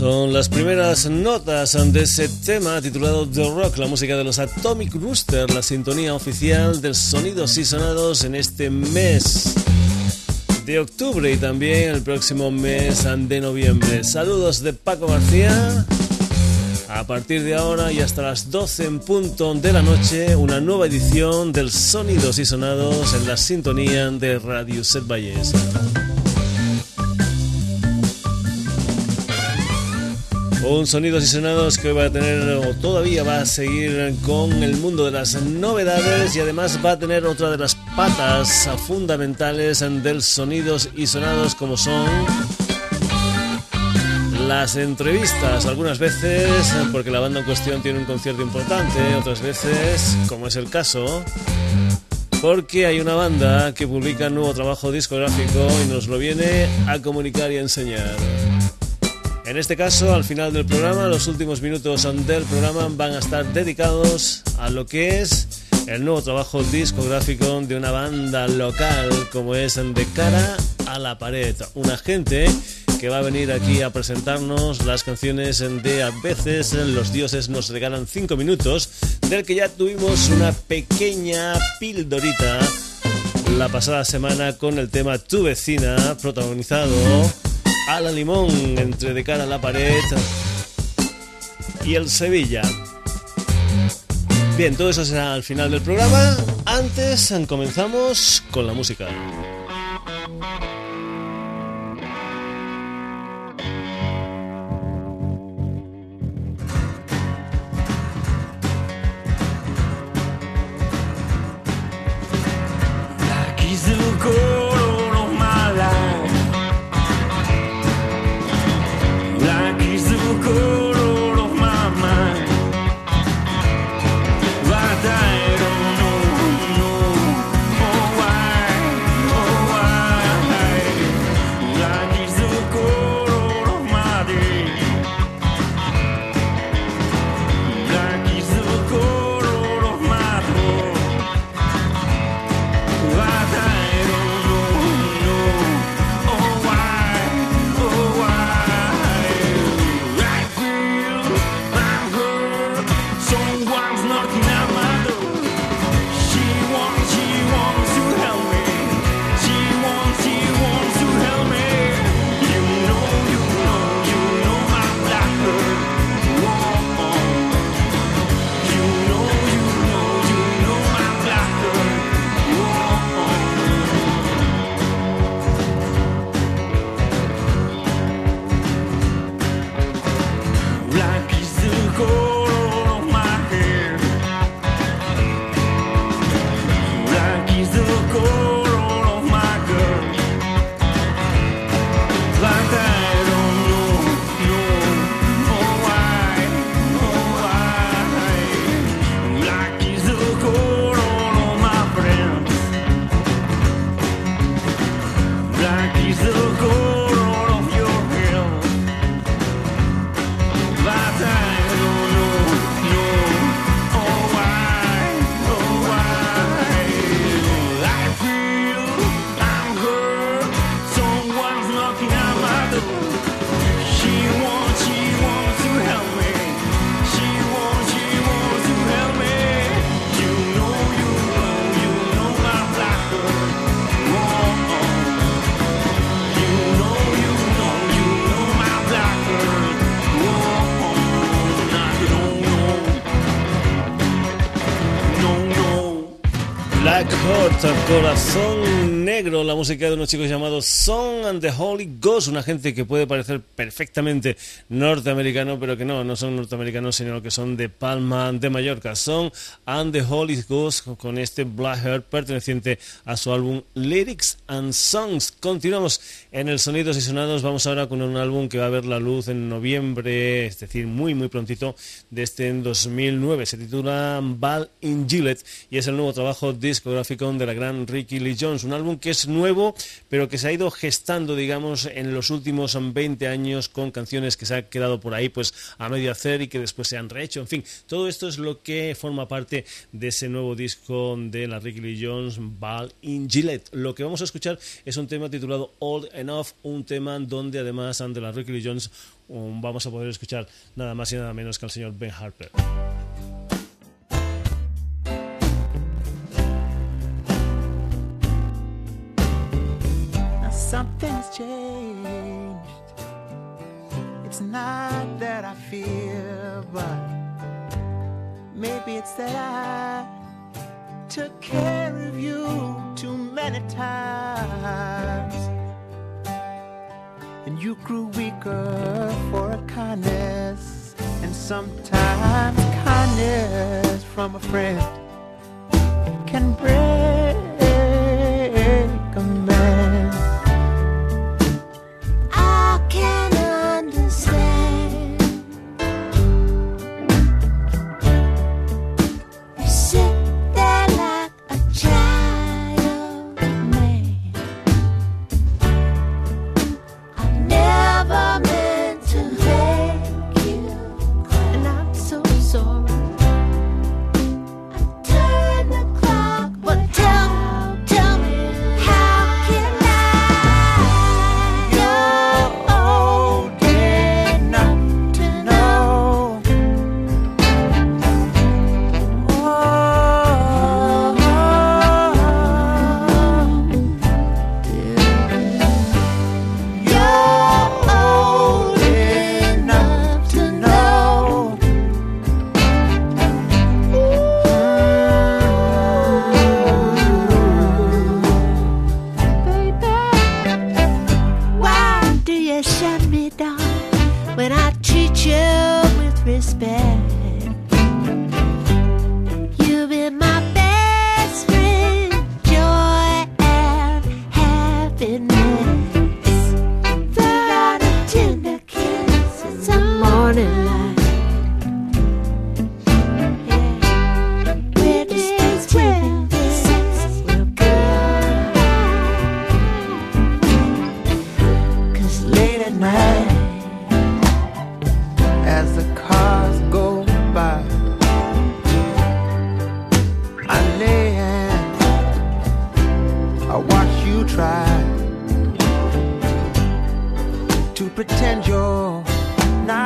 Son las primeras notas de ese tema titulado The Rock, la música de los Atomic Rooster, la sintonía oficial de sonidos y sonados en este mes de octubre y también el próximo mes de noviembre. Saludos de Paco García. A partir de ahora y hasta las 12 en punto de la noche, una nueva edición del Sonidos y Sonados en la sintonía de Radio Set Valles. Un sonidos y sonados que va a tener o todavía va a seguir con el mundo de las novedades y además va a tener otra de las patas fundamentales del sonidos y sonados como son las entrevistas, algunas veces porque la banda en cuestión tiene un concierto importante, otras veces, como es el caso, porque hay una banda que publica un nuevo trabajo discográfico y nos lo viene a comunicar y a enseñar. En este caso, al final del programa, los últimos minutos del programa van a estar dedicados a lo que es el nuevo trabajo discográfico de una banda local como es De cara a la pared. Una gente que va a venir aquí a presentarnos las canciones de A veces los dioses nos regalan 5 minutos, del que ya tuvimos una pequeña pildorita la pasada semana con el tema Tu vecina, protagonizado a la limón entre de cara a la pared y el Sevilla. Bien, todo eso será al final del programa. Antes comenzamos con la música. Corazón Negro, la música de unos chicos llamados Song and the Holy Ghost, una gente que puede parecer perfectamente norteamericano, pero que no, no son norteamericanos, sino que son de Palma de Mallorca. Song and the Holy Ghost con este Black Heart perteneciente a su álbum Lyrics and Songs. Continuamos en el Sonidos y Sonados, vamos ahora con un álbum que va a ver la luz en noviembre, es decir, muy muy prontito de este 2009. Se titula Ball in Gillette y es el nuevo trabajo discográfico de la gran Ricky Lee Jones, un álbum que es nuevo, pero que se ha ido gestando, digamos, en los últimos 20 años con canciones que se han quedado por ahí pues a medio hacer y que después se han rehecho, en fin, todo esto es lo que forma parte de ese nuevo disco de la Ricky Lee Jones, Ball in Gillette. Lo que vamos a escuchar es un tema titulado Old Enough, un tema donde además de la Ricky Lee Jones um, vamos a poder escuchar nada más y nada menos que al señor Ben Harper. Something's changed. It's not that I fear, but maybe it's that I took care of you too many times. And you grew weaker for a kindness, and sometimes kindness from a friend can break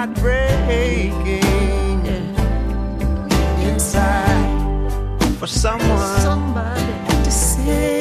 heart breaking inside for someone, somebody to say.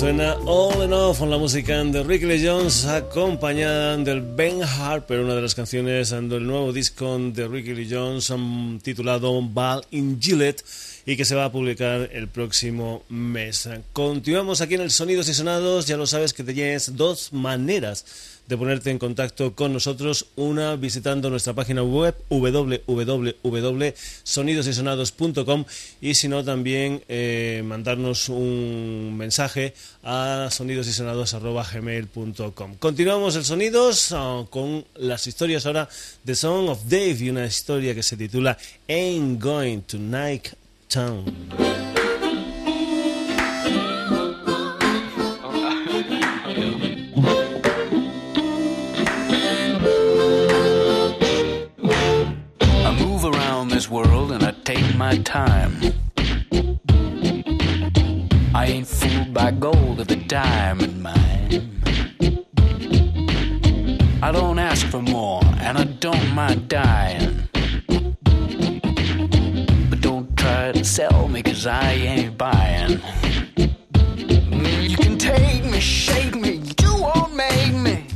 Suena All and Off con la música de Ricky Lee Jones acompañada del Ben Harper, una de las canciones del nuevo disco de Ricky Lee Jones um, titulado Ball in Gillette y que se va a publicar el próximo mes. Continuamos aquí en el Sonidos y Sonados, ya lo sabes que tienes dos maneras de ponerte en contacto con nosotros, una visitando nuestra página web www.sonidosysonados.com y si no también eh, mandarnos un mensaje a sonidosysonados.gmail.com. Continuamos el Sonidos ah, con las historias ahora de Song of Dave y una historia que se titula Ain't Going to Night town. I move around this world and I take my time. I ain't fooled by gold or the diamond mine. I don't ask for more, and I don't mind dying. Sell me, cause I ain't buying. You can take me, shake me, you won't make me.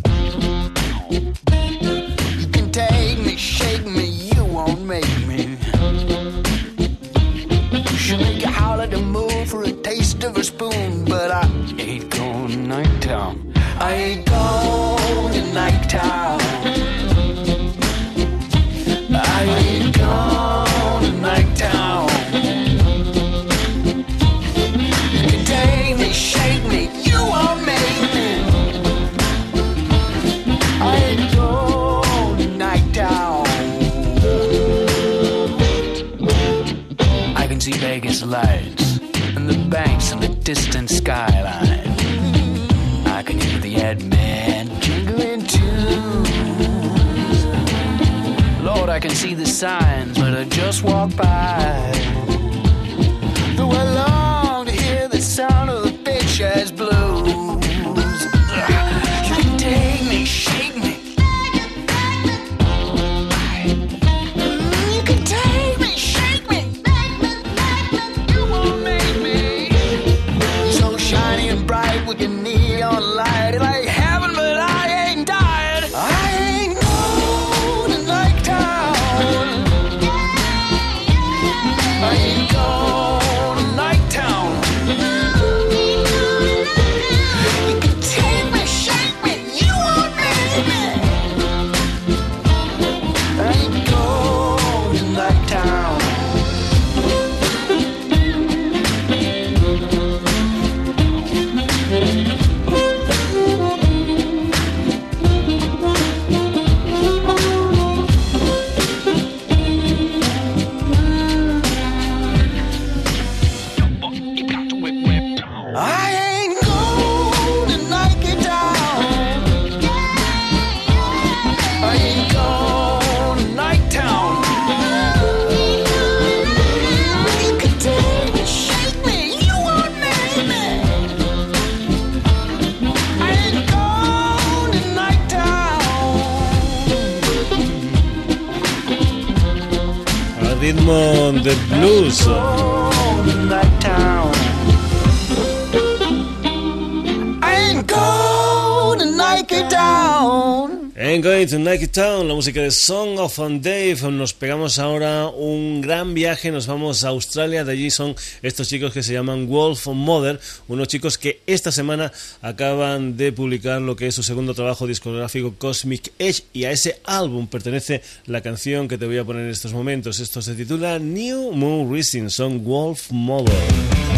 You can take me, shake me, you won't make me. You should make howl at the moon for a taste of a spoon, but I ain't going night town. I ain't going to distant skyline. I can hear the ad man jingling too. Lord, I can see the signs, but I just walk by. Música de Song of Dave. Nos pegamos ahora un gran viaje, nos vamos a Australia. De allí son estos chicos que se llaman Wolf Mother, unos chicos que esta semana acaban de publicar lo que es su segundo trabajo discográfico Cosmic Edge. Y a ese álbum pertenece la canción que te voy a poner en estos momentos. Esto se titula New Moon Rising, son Wolf Mother.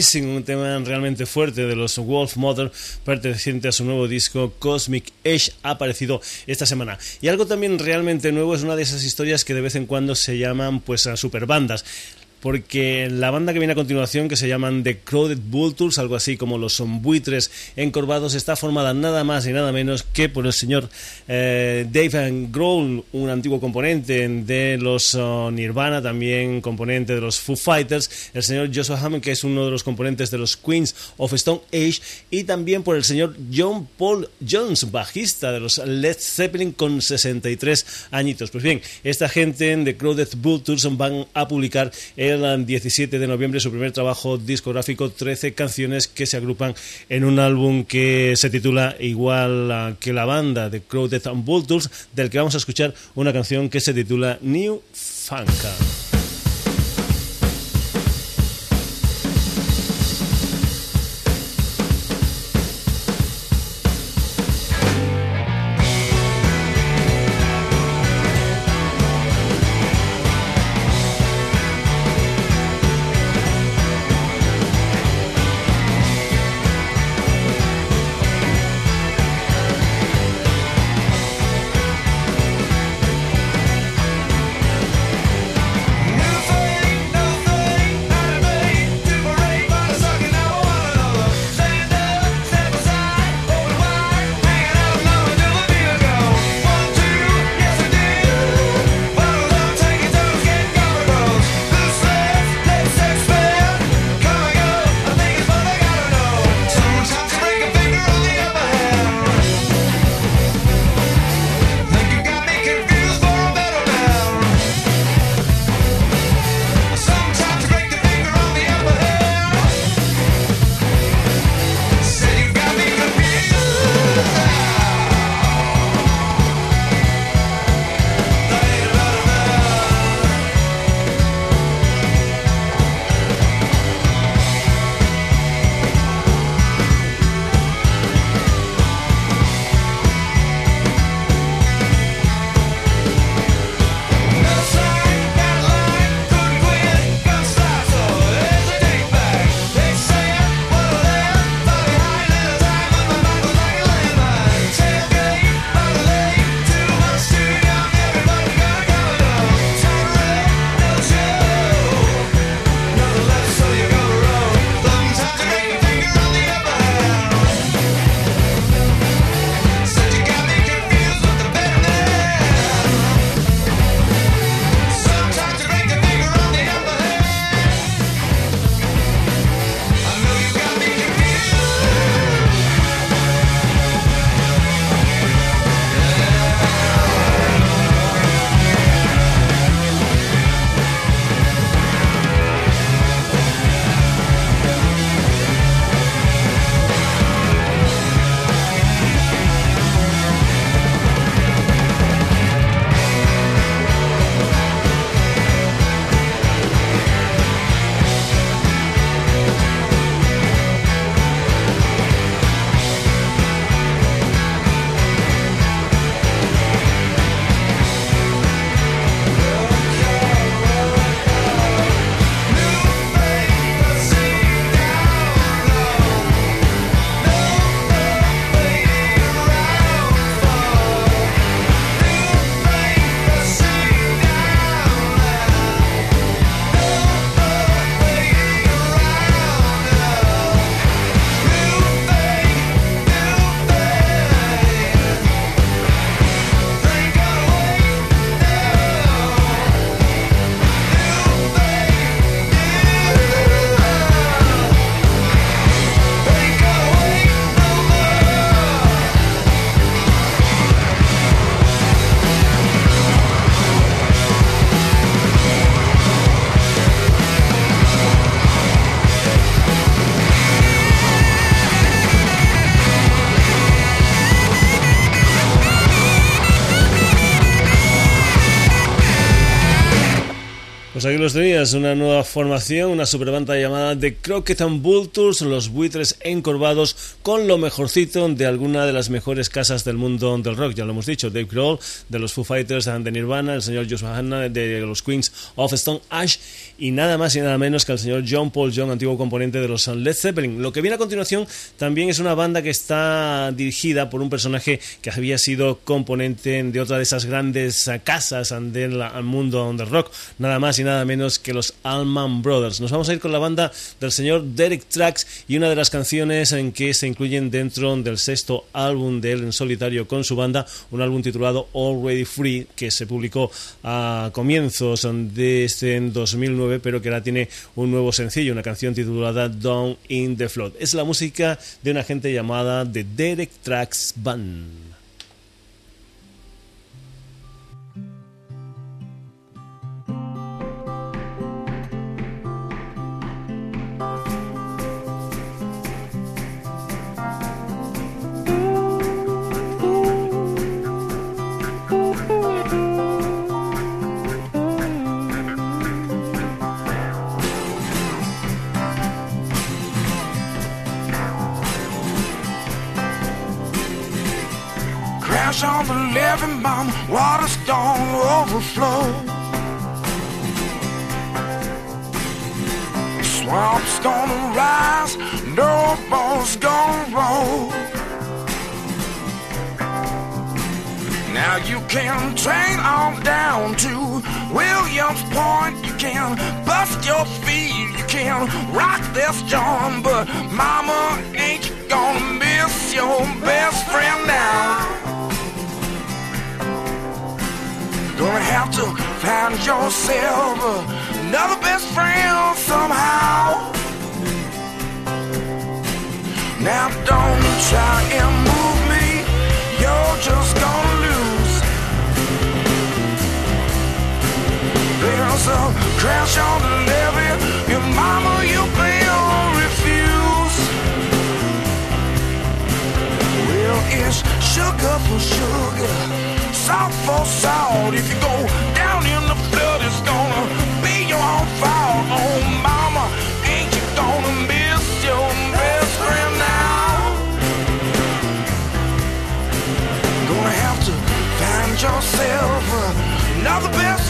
Rising, un tema realmente fuerte de los Wolf Mother, perteneciente a su nuevo disco Cosmic Age, aparecido esta semana. Y algo también realmente nuevo es una de esas historias que de vez en cuando se llaman pues superbandas porque la banda que viene a continuación, que se llaman The Crowded Vultures, algo así como los son buitres encorvados, está formada nada más y nada menos que por el señor eh, Dave Grohl, un antiguo componente de los oh, Nirvana, también componente de los Foo Fighters, el señor Joshua Hammond, que es uno de los componentes de los Queens of Stone Age, y también por el señor John Paul Jones, bajista de los Led Zeppelin con 63 añitos. Pues bien, esta gente en The Crowded Vultures van a publicar el 17 de noviembre su primer trabajo discográfico, 13 canciones que se agrupan en un álbum que se titula igual que la banda de Crowded and Vultures, del que vamos a escuchar una canción que se titula New Funka. Pues aquí los tenías, una nueva formación, una superbanda llamada The Crockett and Vultures, los buitres encorvados con lo mejorcito de alguna de las mejores casas del mundo del rock. Ya lo hemos dicho, Dave Grohl de los Foo Fighters de Nirvana, el señor Joshua Hanna de los Queens of Stone Ash y nada más y nada menos que el señor John Paul Young, antiguo componente de los Led Zeppelin. Lo que viene a continuación también es una banda que está dirigida por un personaje que había sido componente de otra de esas grandes casas del mundo del rock, nada más y nada menos que los Allman Brothers. Nos vamos a ir con la banda del señor Derek Trax y una de las canciones en que se incluyen dentro del sexto álbum de él en solitario con su banda, un álbum titulado Already Free que se publicó a comienzos de este 2009, pero que ahora tiene un nuevo sencillo, una canción titulada Down in the Flood. Es la música de una gente llamada The Derek Trax Band. On the living bomb, water's gonna overflow. Swamp's gonna rise, no bones gonna roll. Now you can train on down to Williams Point. You can bust your feet, you can rock this joint, but mama ain't gonna miss your best friend now. Gonna have to find yourself another best friend somehow. Now don't try and move me, you're just gonna lose. There's a crash on the levee, your mama, you will refuse. Well, it's sugar for sugar salt for salt. If you go down in the flood, it's gonna be your own fault. Oh, mama, ain't you gonna miss your best friend now? Gonna have to find yourself another best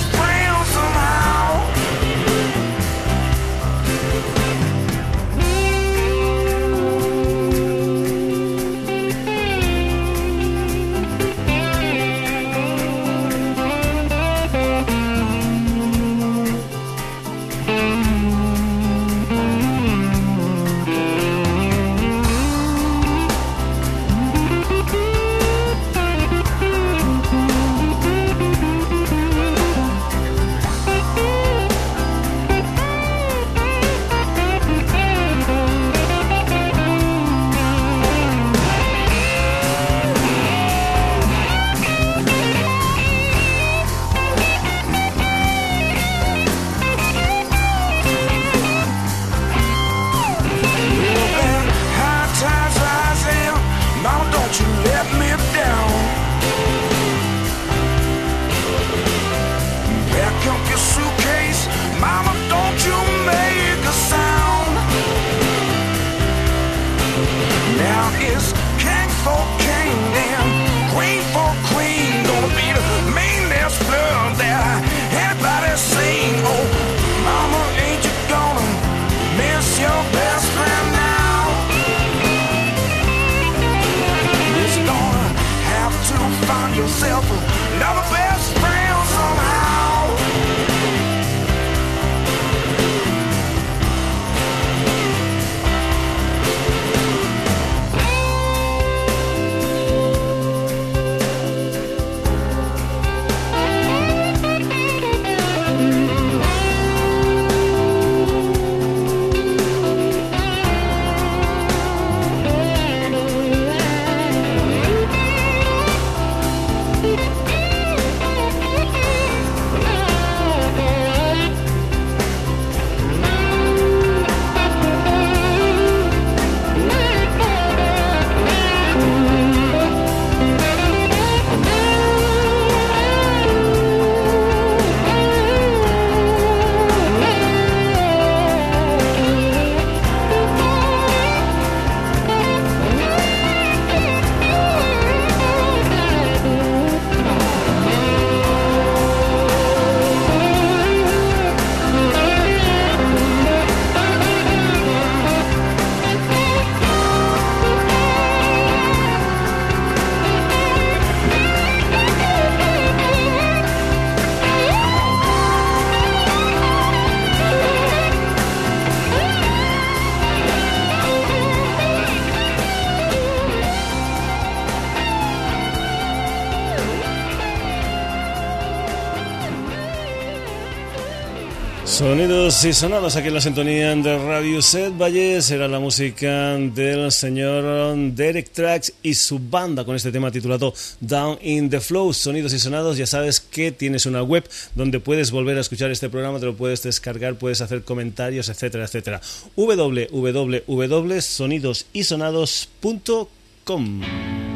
Sonidos y sonados aquí en la sintonía de Radio Set Valle será la música del señor Derek Trax y su banda con este tema titulado Down in the Flow. Sonidos y sonados, ya sabes que tienes una web donde puedes volver a escuchar este programa, te lo puedes descargar, puedes hacer comentarios, etcétera, etcétera. www.sonidosysonados.com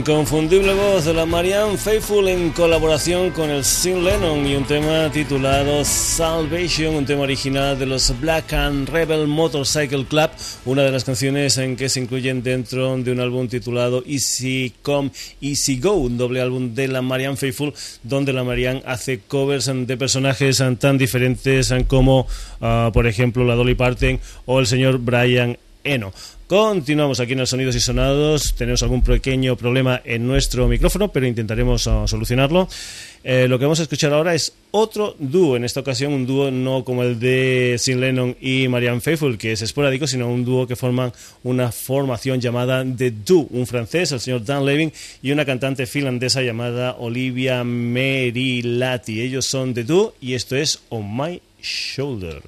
inconfundible voz de la Marianne Faithful en colaboración con el Sin Lennon y un tema titulado Salvation, un tema original de los Black and Rebel Motorcycle Club, una de las canciones en que se incluyen dentro de un álbum titulado Easy Come, Easy Go, un doble álbum de la Marianne Faithful, donde la Marianne hace covers de personajes tan diferentes como, ah, por ejemplo, la Dolly Parton o el señor Brian Eno. Continuamos aquí en el Sonidos y Sonados. Tenemos algún pequeño problema en nuestro micrófono, pero intentaremos ah, solucionarlo. Eh, lo que vamos a escuchar ahora es otro dúo, en esta ocasión un dúo no como el de Sin Lennon y Marianne Faithfull, que es esporádico, sino un dúo que forman una formación llamada The Do, un francés, el señor Dan Levin, y una cantante finlandesa llamada Olivia Merilati. Ellos son The Do y esto es On My Shoulder.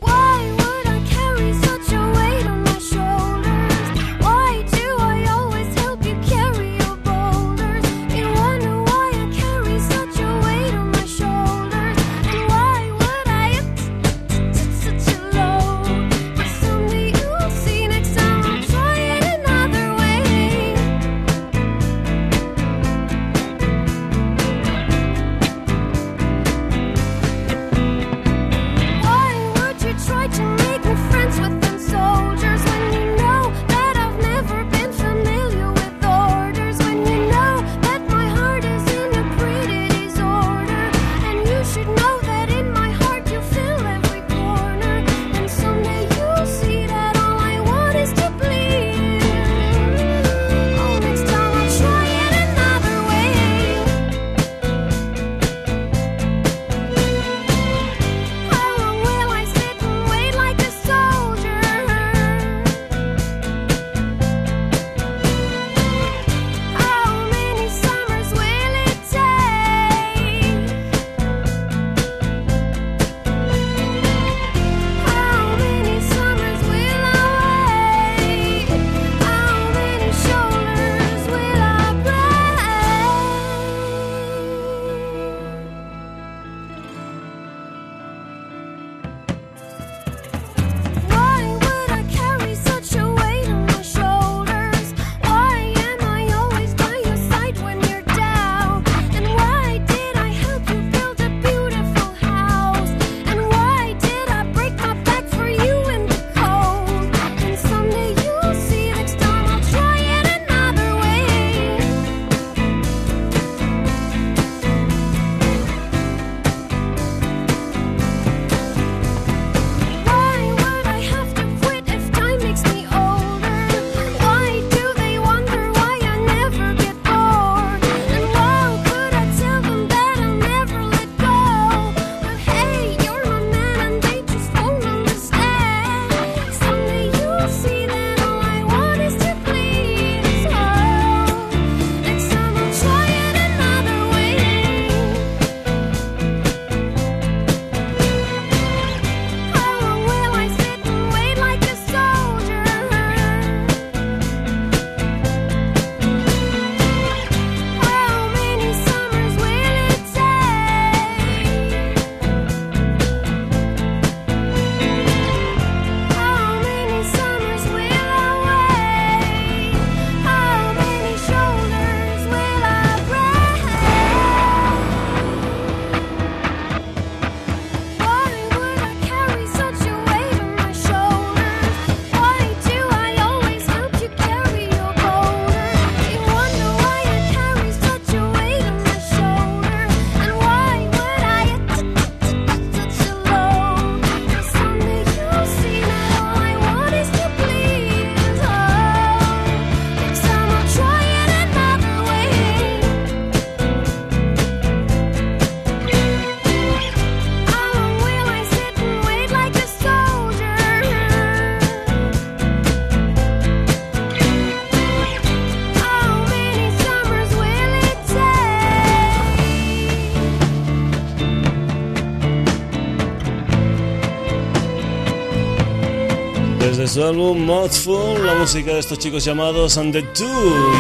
Su álbum Mouthful, la música de estos chicos llamados And the Two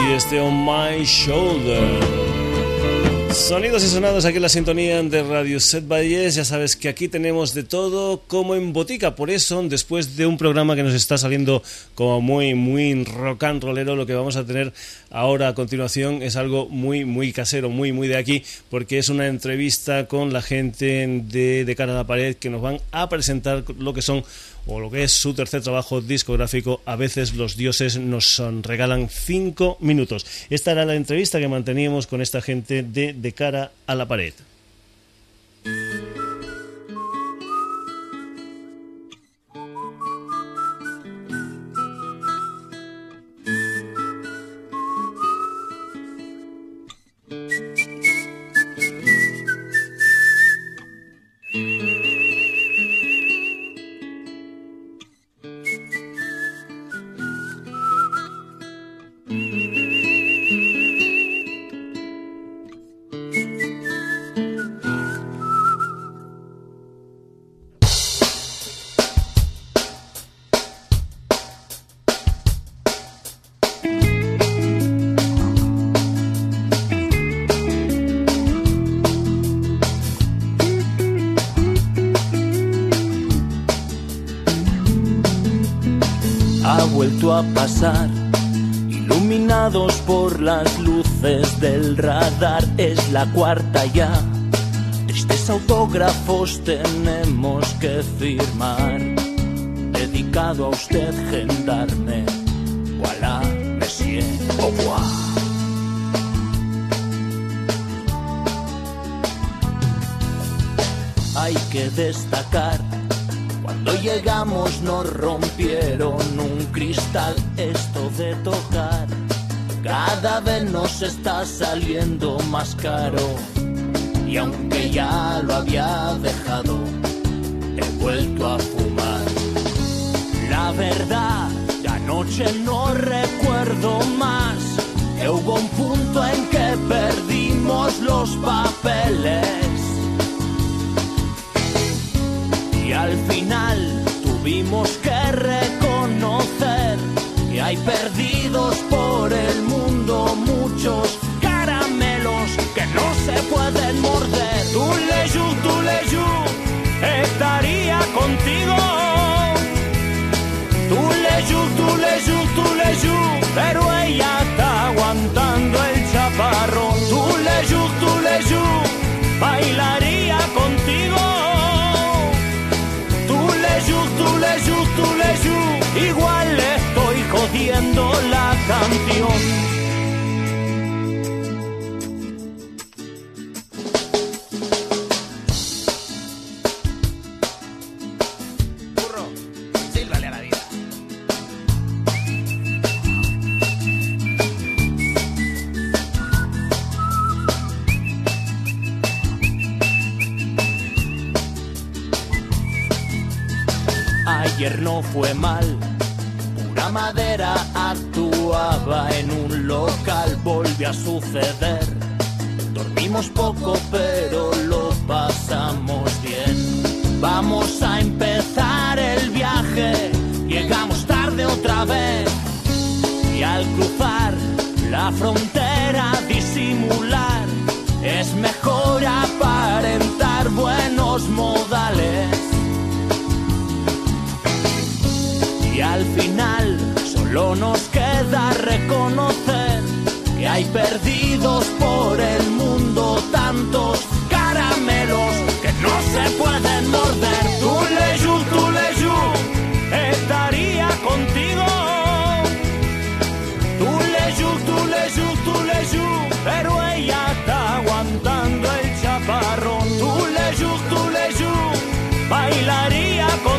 y este On My Shoulder. Sonidos y sonados aquí en la sintonía de Radio Set Valles. Ya sabes que aquí tenemos de todo como en botica. Por eso, después de un programa que nos está saliendo como muy, muy rock and rollero, lo que vamos a tener ahora a continuación es algo muy, muy casero, muy, muy de aquí, porque es una entrevista con la gente de, de Cara a la Pared que nos van a presentar lo que son o lo que es su tercer trabajo discográfico, a veces los dioses nos regalan cinco minutos. Esta era la entrevista que manteníamos con esta gente de De cara a la pared. Es la cuarta ya. Tristes autógrafos tenemos que firmar. Dedicado a usted, gendarme. Voilà, monsieur, au revoir. Hay que destacar cuando llegamos nos rompieron un cristal, esto de tocar. Cada vez nos está saliendo más caro. Y aunque ya lo había dejado, he vuelto a fumar. La verdad, de anoche no recuerdo más. Que hubo un punto en que perdimos los papeles. Y al final tuvimos que reconocer que hay por el mundo muchos caramelos que no se pueden morder. Tú leyu, estaría contigo. Canción.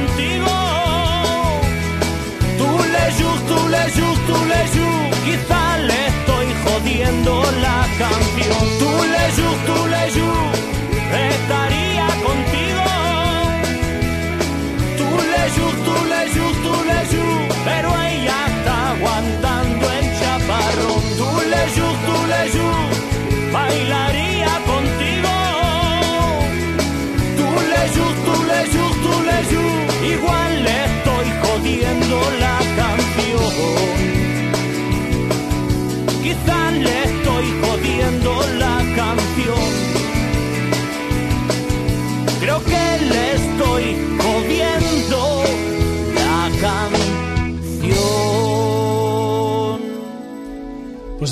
Contigo. Tú leyu, tú leyu, tú leyu, quizá le estoy jodiendo la canción. Tú leyu, tú leyu, estaría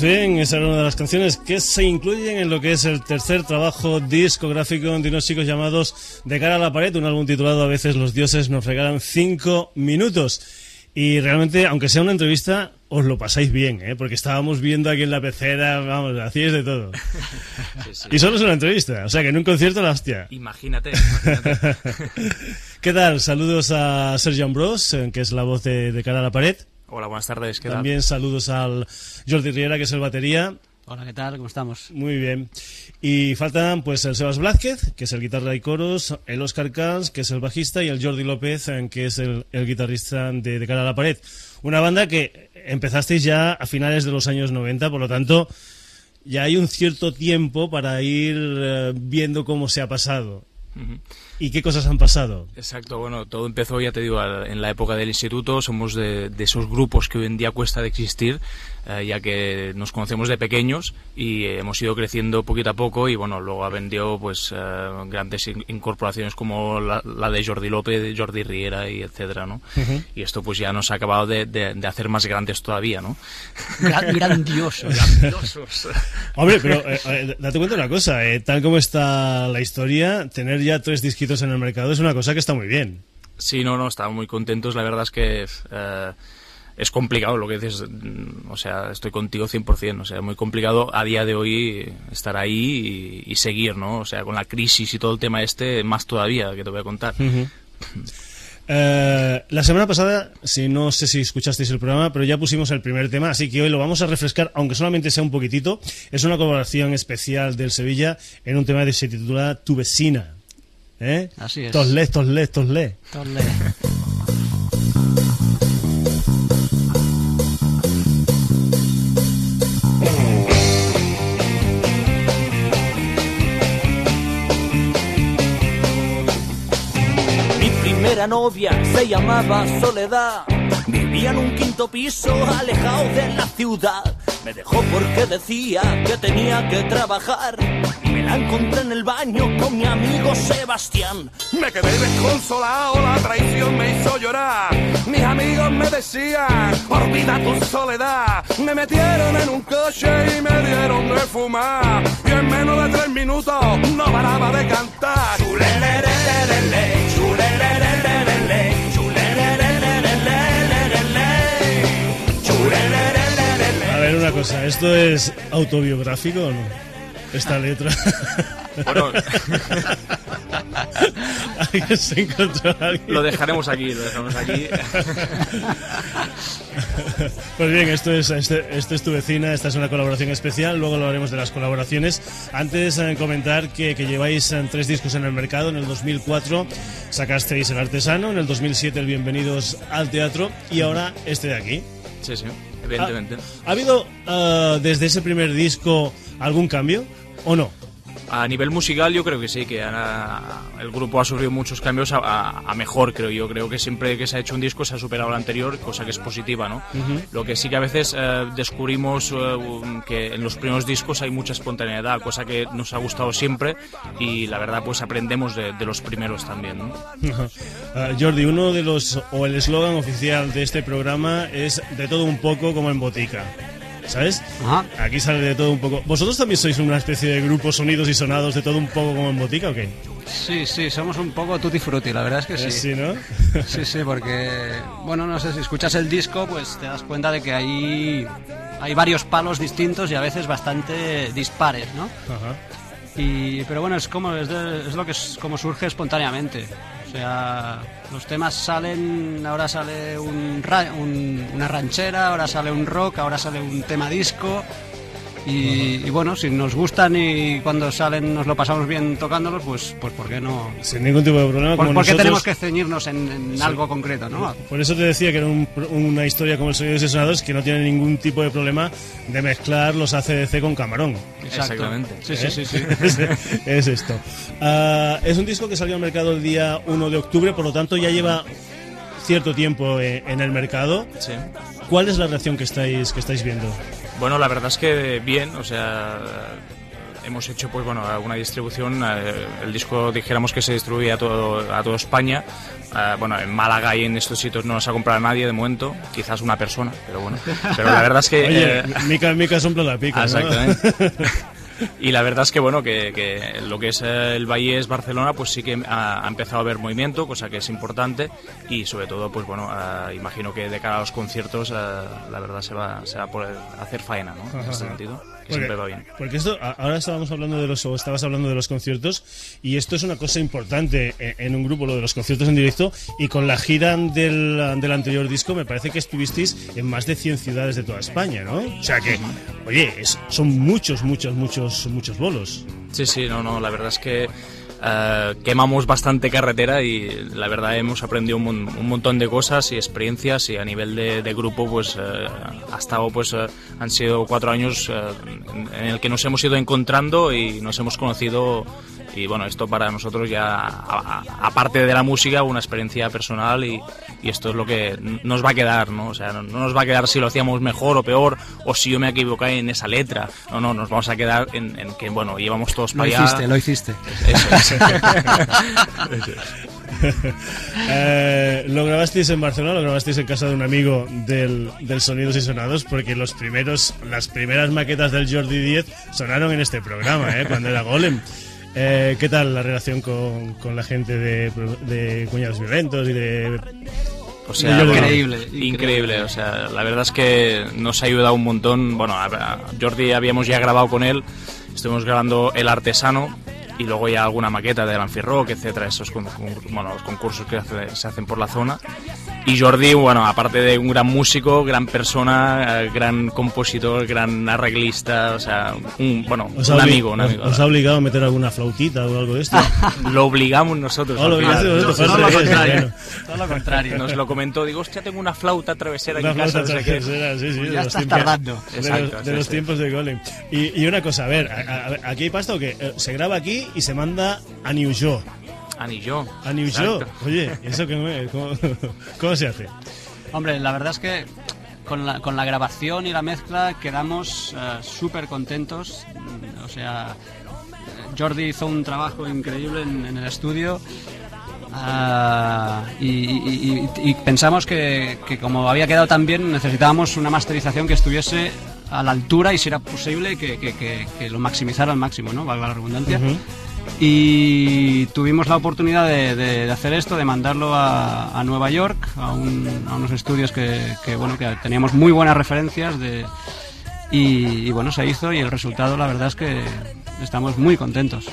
bien, esa era una de las canciones que se incluyen en lo que es el tercer trabajo discográfico de unos chicos llamados De cara a la pared, un álbum titulado A veces los dioses nos regalan cinco minutos. Y realmente, aunque sea una entrevista, os lo pasáis bien, ¿eh? porque estábamos viendo aquí en la pecera, vamos, hacíais de todo. Y solo es una entrevista, o sea que en un concierto la hostia. Imagínate, imagínate. ¿Qué tal? Saludos a Sergio Ambrós, eh, que es la voz de, de cara a la pared. Hola, buenas tardes. ¿qué tal? También saludos al Jordi Riera, que es el batería. Hola, ¿qué tal? ¿Cómo estamos? Muy bien. Y faltan pues el Sebas Blázquez, que es el guitarra y coros, el Oscar Cans, que es el bajista, y el Jordi López, eh, que es el, el guitarrista de, de Cara a la Pared. Una banda que empezasteis ya a finales de los años 90, por lo tanto, ya hay un cierto tiempo para ir eh, viendo cómo se ha pasado. Ujú. ¿Y qué cosas han pasado? Exacto, bueno, todo empezó, ya te digo, en la época del instituto. Somos de, de esos grupos que hoy en día cuesta de existir, eh, ya que nos conocemos de pequeños y eh, hemos ido creciendo poquito a poco. Y bueno, luego ha vendido pues eh, grandes in- incorporaciones como la, la de Jordi López, Jordi Riera y etcétera, ¿no? Y esto pues ya nos ha acabado de, de- de hacer más grandes todavía, ¿no? Gra- grandioso. Grandiosos. Hombre, pero eh, eh, date cuenta de una cosa, eh, tal como está la historia, tener ya tres disquitos en el mercado es una cosa que está muy bien. Sí, no, no, estamos muy contentos. La verdad es que eh, es complicado lo que dices. mm, O sea, estoy contigo 100%. O sea, muy complicado a día de hoy estar ahí y, y seguir, ¿no? O sea, con la crisis y todo el tema este, más todavía, que te voy a contar. Eh, la semana pasada, si no sé si escuchasteis el programa, pero ya pusimos el primer tema, así que hoy lo vamos a refrescar, aunque solamente sea un poquitito. Es una colaboración especial del Sevilla en un tema que se titula Tu vecina. ¿Eh? Así es. Tosle, tosle, tosle. Novia se llamaba Soledad. Vivía en un quinto piso alejado de la ciudad. Me dejó porque decía que tenía que trabajar. Me la encontré en el baño con mi amigo Sebastián. Me quedé desconsolado, la traición me hizo llorar. Mis amigos me decían, olvida tu soledad. Me metieron en un coche y me dieron de fumar. Y en menos de tres minutos no paraba de cantar. Una cosa, ¿esto es autobiográfico o no? Esta letra. Bueno, Alguien se encontró alguien. lo dejaremos aquí, lo dejaremos aquí. Pues bien, esto es, este, esto es tu vecina, esta es una colaboración especial, luego hablaremos de las colaboraciones. Antes eh, comentar que, que lleváis eh, tres discos en el mercado, en el 2004 sacasteis El Artesano, en el 2007 el Bienvenidos al Teatro y ahora este de aquí. Sí, sí, ¿Ha habido eh, desde ese primer disco algún cambio o no? A nivel musical yo creo que sí, que ahora el grupo ha sufrido muchos cambios a, a- a mejor, creo yo. Creo que siempre que se ha hecho un disco se ha superado el anterior, cosa que es positiva, ¿no? Lo que sí que a veces eh, descubrimos eh, que en los primeros discos hay mucha espontaneidad, cosa que nos ha gustado siempre y la verdad pues aprendemos de, de los primeros también, ¿no? Ah, Jordi, uno de los, o el eslogan oficial de este programa es de todo un poco como en botica. ¿Sabes? Ajá. Aquí sale de todo un poco. ¿Vosotros también sois una especie de grupo sonidos y sonados de todo un poco como en botica o qué? Sí, sí, somos un poco tutti frutti, la verdad es que sí. Eh, Sí, ¿no? Sí, sí, porque, bueno, no sé, si escuchas el disco, pues te das cuenta de que hay, hay varios palos distintos y a veces bastante dispares, ¿no? Ajá. Y, pero bueno, es como es, de- es lo que es, como surge espontáneamente. O sea, los temas salen, ahora sale una ranchera, ahora sale un rock, ahora sale un tema disco. Y, y bueno, si nos gustan y cuando salen nos lo pasamos bien tocándolos, pues, pues ¿por qué no? Sin ningún tipo de problema. ¿Por, como por qué nosotros- tenemos que ceñirnos en, en algo concreto, no? Por eso te decía que era un- una historia como el Sonidos y Sonados que no tiene ningún tipo de problema de mezclar los ACDC con Camarón. Exacto. Exactamente. Sí, sí, sí, sí. es, es esto. Ah, es un disco que salió al mercado el día 1 de octubre, por lo tanto ya lleva cierto tiempo eh, en el mercado. Sí. ¿Cuál es la reacción que estáis, que estáis viendo? Bueno, la verdad es que bien, o sea, hemos hecho pues bueno una distribución. eh, el disco dijéramos que se distribuye a todo, a toda España. Eh, bueno, en Málaga y en estos sitios no nos ha comprado nadie de momento, quizás una persona, pero bueno. Pero la verdad es que. Oye, eh, mica, mica sombra la pica, ¿no? Y la verdad es que bueno que, que lo que es el Valles Barcelona pues sí que ha, ha empezado a haber movimiento, cosa que es importante. Y sobre todo pues bueno eh, imagino que de cara a los conciertos eh, la verdad se va, se va a poder hacer faena, ¿no? En este sentido, que siempre va bien. porque esto, ahora estábamos hablando de los, o estabas hablando de los conciertos, y esto es una cosa importante en, en un grupo, lo de los conciertos en directo, y con la gira del, del anterior disco, me parece que estuvisteis en más de 100 ciudades de toda España, ¿no? O sea que, oye, es- son muchos, muchos, muchos, muchos bolos. Sí, sí, no, no, la verdad es que eh, quemamos bastante carretera y la verdad hemos aprendido un, un montón de cosas y experiencias y a nivel de, grupo pues eh, ha estado pues eh, han sido cuatro años en, en el que nos hemos ido encontrando y nos hemos conocido y bueno, esto para nosotros ya, aparte de la música, una experiencia personal y, y esto es lo que nos va a quedar, ¿no? O sea, no, no nos va a quedar si lo hacíamos mejor o peor o si yo me equivoqué en esa letra. No, no, nos vamos a quedar en, en que, bueno, llevamos todos Lo para allá. hiciste, lo hiciste. Eso es. Eh, lo grabasteis en Barcelona, lo grabasteis en casa de un amigo del, del Sonidos y Sonados, porque los primeros, las primeras maquetas del Jordi 10 sonaron en este programa, ¿eh? cuando era Golem. Eh, ¿Qué tal la relación con, con la gente de, de Cuñados Violentos y de... O sea, Increíble, bueno, increíble. increíble. O sea, la verdad es que nos ha ayudado un montón. Bueno, a- Jordi habíamos ya grabado con él, estuvimos grabando El Artesano y luego ya alguna maqueta de Alan Rock, etcétera, esos con- con- bueno, los concursos que hace- se hacen por la zona. Y Jordi, bueno, aparte de un gran músico, gran persona, eh, gran compositor, gran arreglista, o sea, un, bueno, ¿Os un amigo, un os- amigo. os ha obligado a meter alguna flautita o algo de esto? Lo obligamos nosotros. Oh, lo final. obligaste vosotros, Todo lo contrario. Todo lo contrario. Nos lo comentó, digo, hostia, tengo una flauta travesera Una en casa. flauta no sé qué. trasera, sí, sí, Pues de ya los estás tiempos- tardando. De, Exacto, los, de sí, los sí. tiempos de Golem. Y, y una cosa, a ver, a- a ver, aquí hay pasta o qué? Eh, Se graba aquí y se manda a New York. Ani yo. A New. York. Oye, ¿eso qué, me- cómo, cómo se hace? Hombre, la verdad es que con la, con la grabación y la mezcla quedamos eh, súper contentos. O sea, eh, Jordi hizo un trabajo increíble en, en el estudio. ah, y, y- y- y pensamos que, que como había quedado tan bien necesitábamos una masterización que estuviese a la altura y si era posible que, que- que- que lo maximizara al máximo, ¿no? Valga la redundancia. Y tuvimos la oportunidad de, de- de hacer esto, de mandarlo a, a Nueva York, a, un- a unos estudios que, que, bueno, que teníamos muy buenas referencias de, y, y, bueno, se hizo y el resultado la verdad es que estamos muy contentos.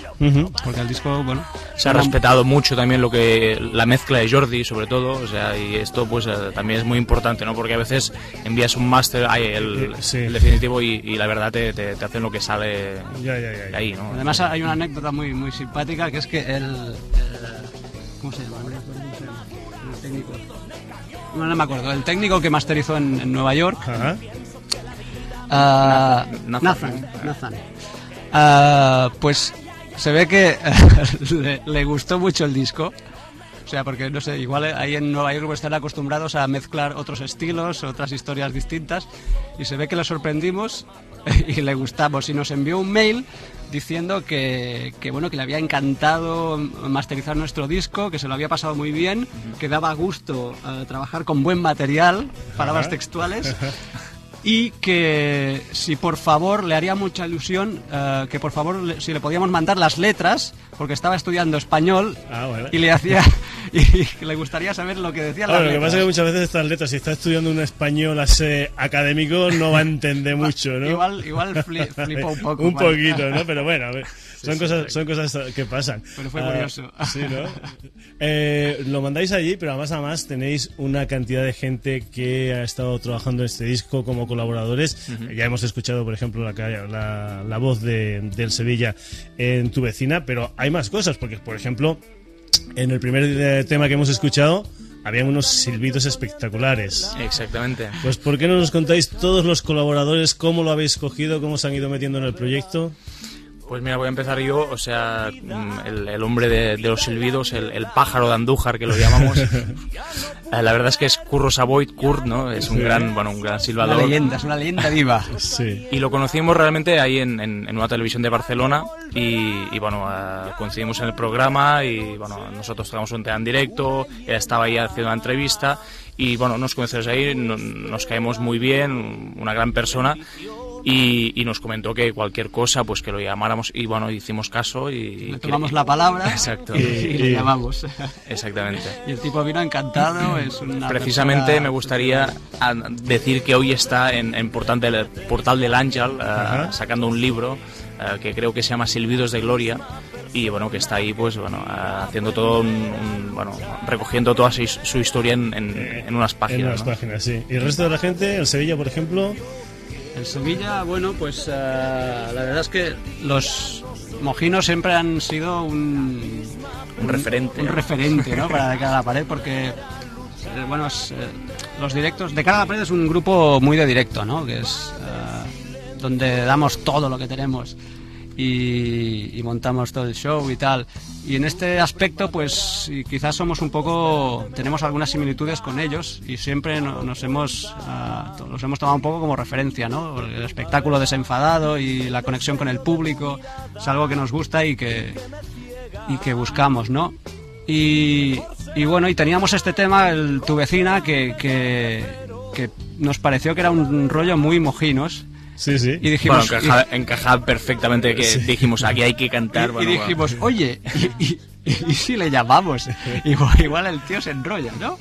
Porque el disco, bueno, Se ha respetado mucho también lo que la mezcla de Jordi, sobre todo, o sea, y esto pues eh, también es muy importante, ¿no? Porque a veces envías un máster, el, sí. el definitivo y, y la verdad te, te- te hacen lo que sale Ya, ya, ya, de ahí, ¿no? Además hay una anécdota muy muy simpática que es que el, el- ¿cómo se llama? El técnico. No, no me acuerdo. El técnico que masterizó en, en Nueva York. Ajá. ah, Nathan. Nathan. Nathan. Ah, pues se ve que le, le gustó mucho el disco. O sea, porque no sé, igual ahí en Nueva York están acostumbrados a mezclar otros estilos, otras historias distintas, y se ve que le sorprendimos y le gustamos. Y nos envió un mail diciendo que, que, bueno, que le había encantado masterizar nuestro disco, que se lo había pasado muy bien, que daba gusto eh, trabajar con buen material, palabras textuales. y que si por favor le haría mucha ilusión eh, que por favor le- si le podíamos mandar las letras porque estaba estudiando español Ah, y le hacía y le gustaría saber lo que Ahora, las lo que pasa es que muchas veces estas letras, si está estudiando un español académico, no va a entender mucho, ¿no? igual igual fli- flipó un poco un poquito, ¿no? Pero bueno, a ver, son, cosas, son cosas que pasan. Pero fue Ah, curioso. sí, ¿no? Eh, lo mandáis allí, pero además, además tenéis una cantidad de gente que ha estado trabajando en este disco como colaboradores. Ya hemos escuchado, por ejemplo, la, la, la voz de, del Sevilla en tu vecina, pero hay más cosas, porque, por ejemplo, en el primer eh, tema que hemos escuchado, habían unos silbidos espectaculares. Exactamente. Pues, ¿por qué no nos contáis todos los colaboradores cómo lo habéis cogido, cómo se han ido metiendo en el proyecto? Pues mira, voy a empezar yo, o sea, mm, el, el hombre de, de los silbidos, el, el pájaro de Andújar que lo llamamos. Eh, la verdad es que es Curro Savoy, Kurt, ¿no? Es un Sí. gran, bueno, un gran Una silbador. leyenda, es una leyenda viva. Sí. Y lo conocimos realmente ahí en, en- en una televisión de Barcelona y, y, bueno, eh, coincidimos en el programa y bueno, nosotros tocamos un tema en directo, él estaba ahí haciendo una entrevista y bueno, nos conocimos ahí, no- nos caemos muy bien, una gran persona y, y nos comentó que cualquier cosa pues que lo llamáramos y bueno, hicimos caso y... Le tomamos la palabra Exacto. y, y le llamamos. Exactamente. Y el tipo vino encantado, es una Precisamente persona- me gustaría decir que hoy está en, en Portal del, Portal del Ángel Ajá. sacando un libro eh, que creo que se llama Silbidos de Gloria y bueno que está ahí pues bueno eh, haciendo todo un, un- bueno recogiendo toda su, su historia en, en- en unas En páginas unas ¿no? páginas, sí. Y el resto de la gente, el Sevilla, por ejemplo, En Sevilla, bueno, pues eh, la verdad es que los mojinos siempre han sido un, Un referente. un referente, ¿no? Para de cara a la pared, porque eh, bueno, es, eh, los directos de cara a la pared es un grupo muy de directo, ¿no? Que es eh, donde damos todo lo que tenemos y, y montamos todo el show y tal. Y en este aspecto, pues quizás somos un poco, tenemos algunas similitudes con ellos y siempre no- nos hemos, to- los hemos tomado un poco como referencia, ¿no? El espectáculo desenfadado y la conexión con el público es algo que nos gusta y que, y que buscamos, ¿no? Y, y bueno, y teníamos este tema, el Tu vecina, que, que, que nos pareció que era un rollo muy mojinos. Sí, sí. Y dijimos, bueno encaja, encaja perfectamente que dijimos aquí hay que cantar y bueno, dijimos, oye, y, y- y si le llamamos, igual, igual el tío se enrolla, ¿no?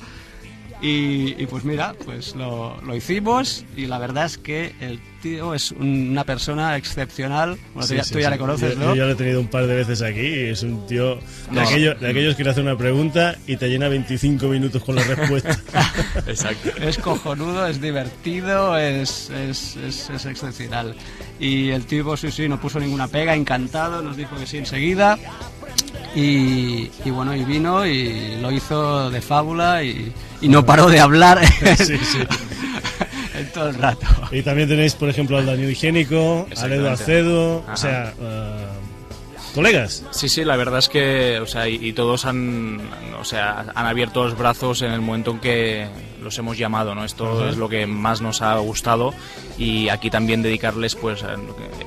Y, y pues mira, pues lo, lo hicimos y la verdad es que el tío es una persona excepcional. Bueno, Sí, tú, ya, sí, tú ya sí. le conoces, Yo- ¿no? Yo ya lo he tenido un par de veces aquí y es un tío de, No. aquello- de aquellos que le hace una pregunta y te llena 25 minutos con la respuesta. exacto Es cojonudo, es divertido, es, es, es, es excepcional. Y el tipo, sí, sí, no puso ninguna pega, encantado, nos dijo que sí enseguida. Y, y bueno, y vino y lo hizo de fábula y, y no paró de hablar Sí, sí. en todo el rato. Y también tenéis, por ejemplo, al Daniel Higiénico, al Edu. Acedo, Ajá. o sea, eh, colegas. Sí, sí, la verdad es que, o sea, y, y todos han, o sea, han abierto los brazos en el momento en que los hemos llamado, ¿no? Esto es lo que más nos ha gustado y aquí también dedicarles, pues, a-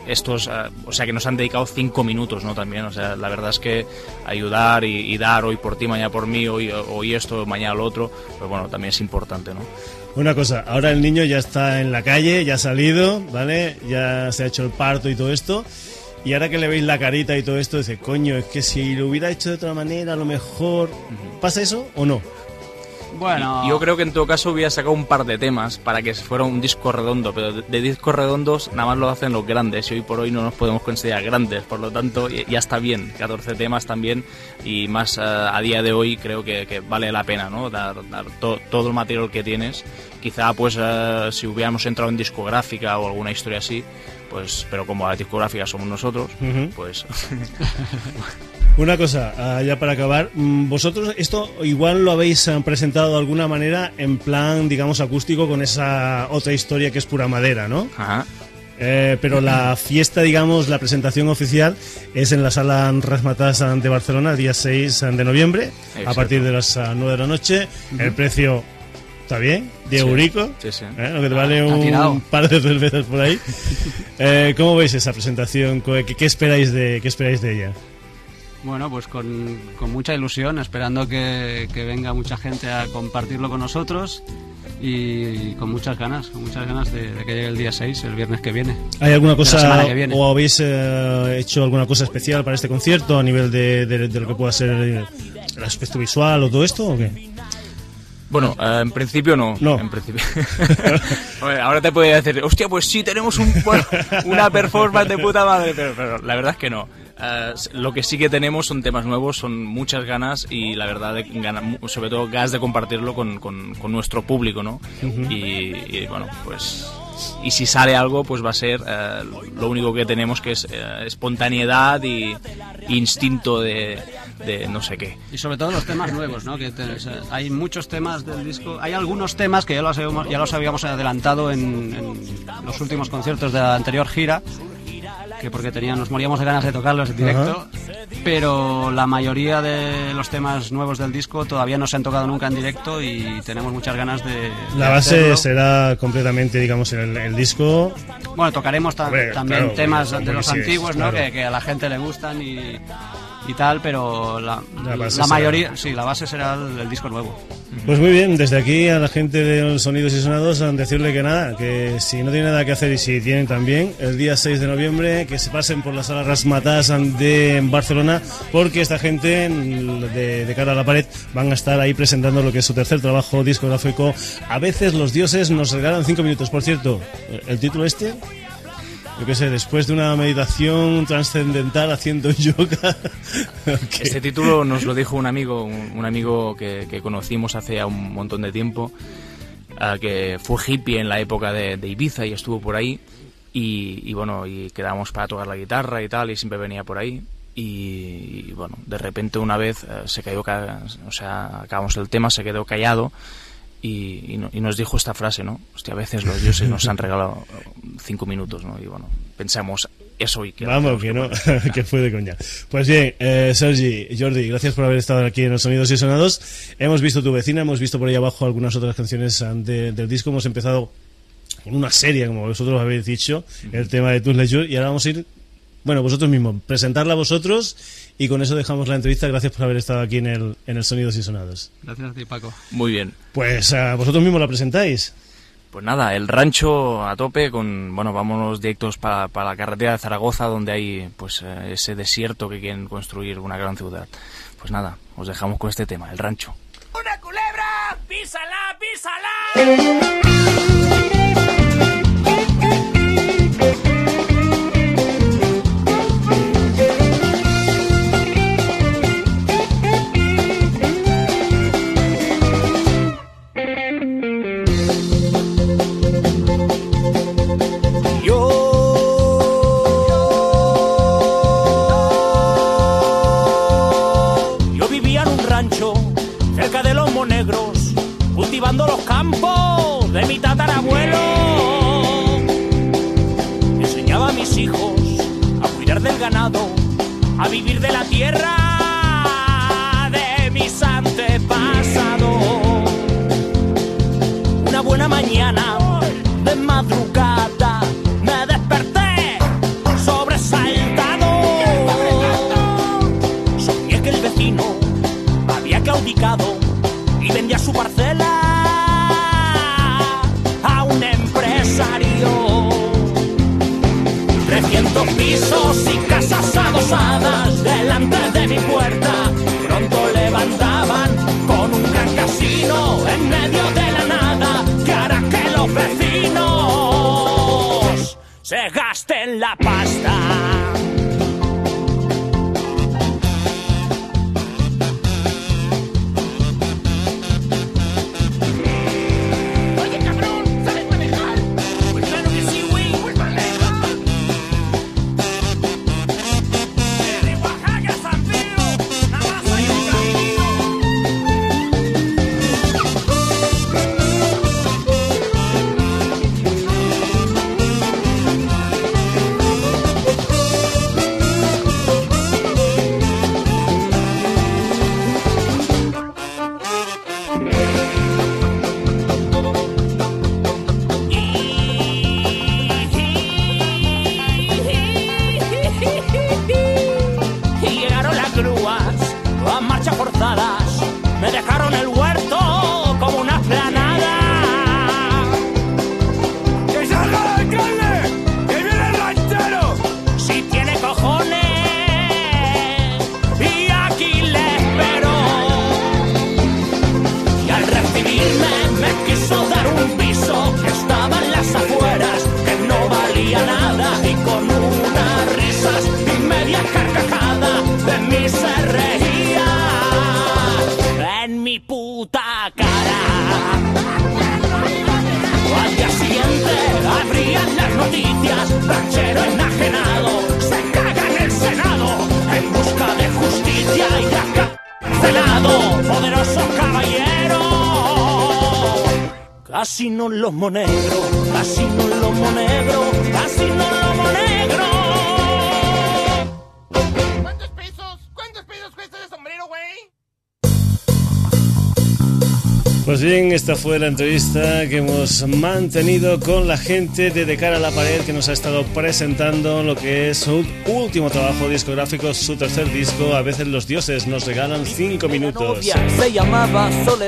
estos, a- o sea, que nos han dedicado cinco minutos, ¿no? También, o sea, la verdad es que ayudar y, y dar hoy por ti, mañana por mí, hoy, hoy esto, mañana lo otro, pues bueno, también es importante, ¿no? Una cosa, ahora el niño ya está en la calle, ya ha salido, ¿vale? Ya se ha hecho el parto y todo esto. Y ahora que le veis la carita y todo esto, dice, coño, es que si lo hubiera hecho de otra manera, a lo mejor... ¿Pasa eso o no? Bueno, Yo creo que en todo caso hubiera sacado un par de temas para que fuera un disco redondo, pero de, de discos redondos nada más lo hacen los grandes y hoy por hoy no nos podemos considerar grandes, por lo tanto ya está bien, 14 temas también y más eh, a día de hoy creo que, que vale la pena, ¿no? Dar, dar to- todo el material que tienes. Quizá pues eh, si hubiéramos entrado en discográfica o alguna historia así, pues pero como la discográfica somos nosotros, pues Una cosa, ah, ya para acabar, mm, vosotros esto igual lo habéis ah, presentado de alguna manera en plan, digamos, acústico con esa otra historia que es pura madera, ¿no? ajá. Eh, pero la fiesta, digamos, la presentación oficial es en la sala Rasmatas de Barcelona, el día 6 de noviembre, a partir de las ah, 9 de la noche. El precio está bien, 10 Sí. euricos, Sí, sí. ¿eh? lo que te vale un par de cervezas por ahí. Eh, ¿Cómo veis esa presentación? ¿Qué, qué esperáis de, qué esperáis de ella? Bueno, pues con, con mucha ilusión, esperando que, que venga mucha gente a compartirlo con nosotros y con muchas ganas, con muchas ganas de, de que llegue el día 6, el viernes que viene. ¿Hay alguna cosa o habéis eh, hecho alguna cosa especial para este concierto a nivel de, de- de lo que pueda ser el, el aspecto visual o todo esto? ¿o qué? Bueno, eh, en principio no. No. En principio. Hombre, ahora te podría decir, hostia, pues sí, tenemos un, bueno, una performance de puta madre, pero, pero la verdad es que no. Eh, lo que sí que tenemos son temas nuevos, son muchas ganas y la verdad, de, gana- sobre todo ganas de compartirlo con, con- con nuestro público, ¿no? y, y, bueno, pues. Y si sale algo, pues va a ser eh, lo único que tenemos que es espontaneidad y instinto de, de no sé qué. Y sobre todo los temas nuevos, ¿no? Que te- o sea, hay muchos temas del disco, hay algunos temas que ya los habíamos, ya los habíamos adelantado en, en los últimos conciertos de la anterior gira, que porque tenían, nos moríamos de ganas de tocarlos en directo, pero la mayoría de los temas nuevos del disco todavía no se han tocado nunca en directo y tenemos muchas ganas de... La de base hacerlo. será completamente, digamos, en el, el disco. Bueno, tocaremos ta- Hombre, también claro, temas de los sí, antiguos, ¿no? claro. Que, que a la gente le gustan y, y tal, pero la, La la, base será- mayoría, sí, la base será el, el disco nuevo. Pues muy bien, desde aquí a la gente de los Sonidos y Sonados decirle que nada, que si no tienen nada que hacer y si tienen también, el día 6 de noviembre que se pasen por la sala Rasmatas de Barcelona, porque esta gente de, de cara a la pared van a estar ahí presentando lo que es su tercer trabajo discográfico. A veces los dioses nos regalan cinco minutos. Por cierto, el título este, yo qué sé, después de una meditación trascendental haciendo yoga. ¿qué? Este título nos lo dijo un amigo, un, amigo que, que conocimos hace un montón de tiempo, ah, que fue hippie en la época de, de Ibiza y estuvo por ahí. Y, y bueno, y quedamos para tocar la guitarra y tal, y siempre venía por ahí. Y, y bueno, de repente una vez eh, se cayó, ca- o sea, acabamos el tema, se quedó callado y, y no- y nos dijo esta frase, ¿no? Hostia, a veces los dioses nos han regalado eh, cinco minutos, ¿no? Y bueno, pensamos eso y que... Vamos, que no, que fue de coña. Pues bien, eh, Sergi, Jordi, gracias por haber estado aquí en los Sonidos y Sonados. Hemos visto Tu Vecina, hemos visto por ahí abajo algunas otras canciones ah, de- del disco. Hemos empezado con una serie, como vosotros habéis dicho, el tema de Tus Leisure, y ahora vamos a ir, bueno, vosotros mismos, presentarla a vosotros, y con eso dejamos la entrevista. Gracias por haber estado aquí en el, en el Sonidos y Sonados. Gracias a ti, Paco. Muy bien. Pues ah, vosotros mismos la presentáis. Pues nada, el rancho a tope con, bueno, vámonos directos para la carretera de Zaragoza donde hay pues eh, ese desierto que quieren construir una gran ciudad. Pues nada, os dejamos con este tema, el rancho. ¡Una culebra! ¡Písala, písala! A cuidar del ganado, a vivir de la tierra de mis antepasados. Una buena mañana Casi no los monegro, casi no los monegro, casi no los monegro. Esta fue la entrevista que hemos mantenido con la gente de De Cara a la Pared que nos ha estado presentando lo que es su último trabajo discográfico, su tercer disco. A veces los dioses nos regalan cinco minutos.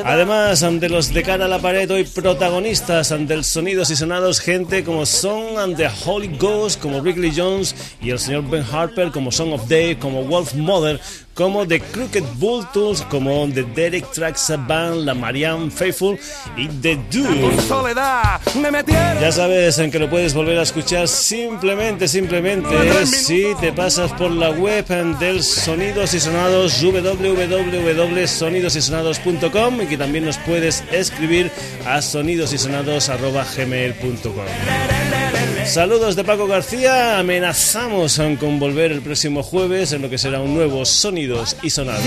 Además, ante los de cara a la pared, hoy protagonistas ante el sonidos y sonados, gente como Son and the Holy Ghost, como Wrigley Jones y el señor Ben Harper, como Song of Dave, como Wolf Mother, como The Crooked Bull Tools, como The Derek Trax Band, la Marianne Faithful y The Dude. Ya sabes en que lo puedes volver a escuchar simplemente, simplemente si te pasas por la web del Sonidos y Sonados www.sonidosysonados.com y que también nos puedes escribir a sonidosysonados.gmail.com Saludos de Paco García, amenazamos con volver el próximo jueves en lo que será un nuevo Sonidos y Sonados.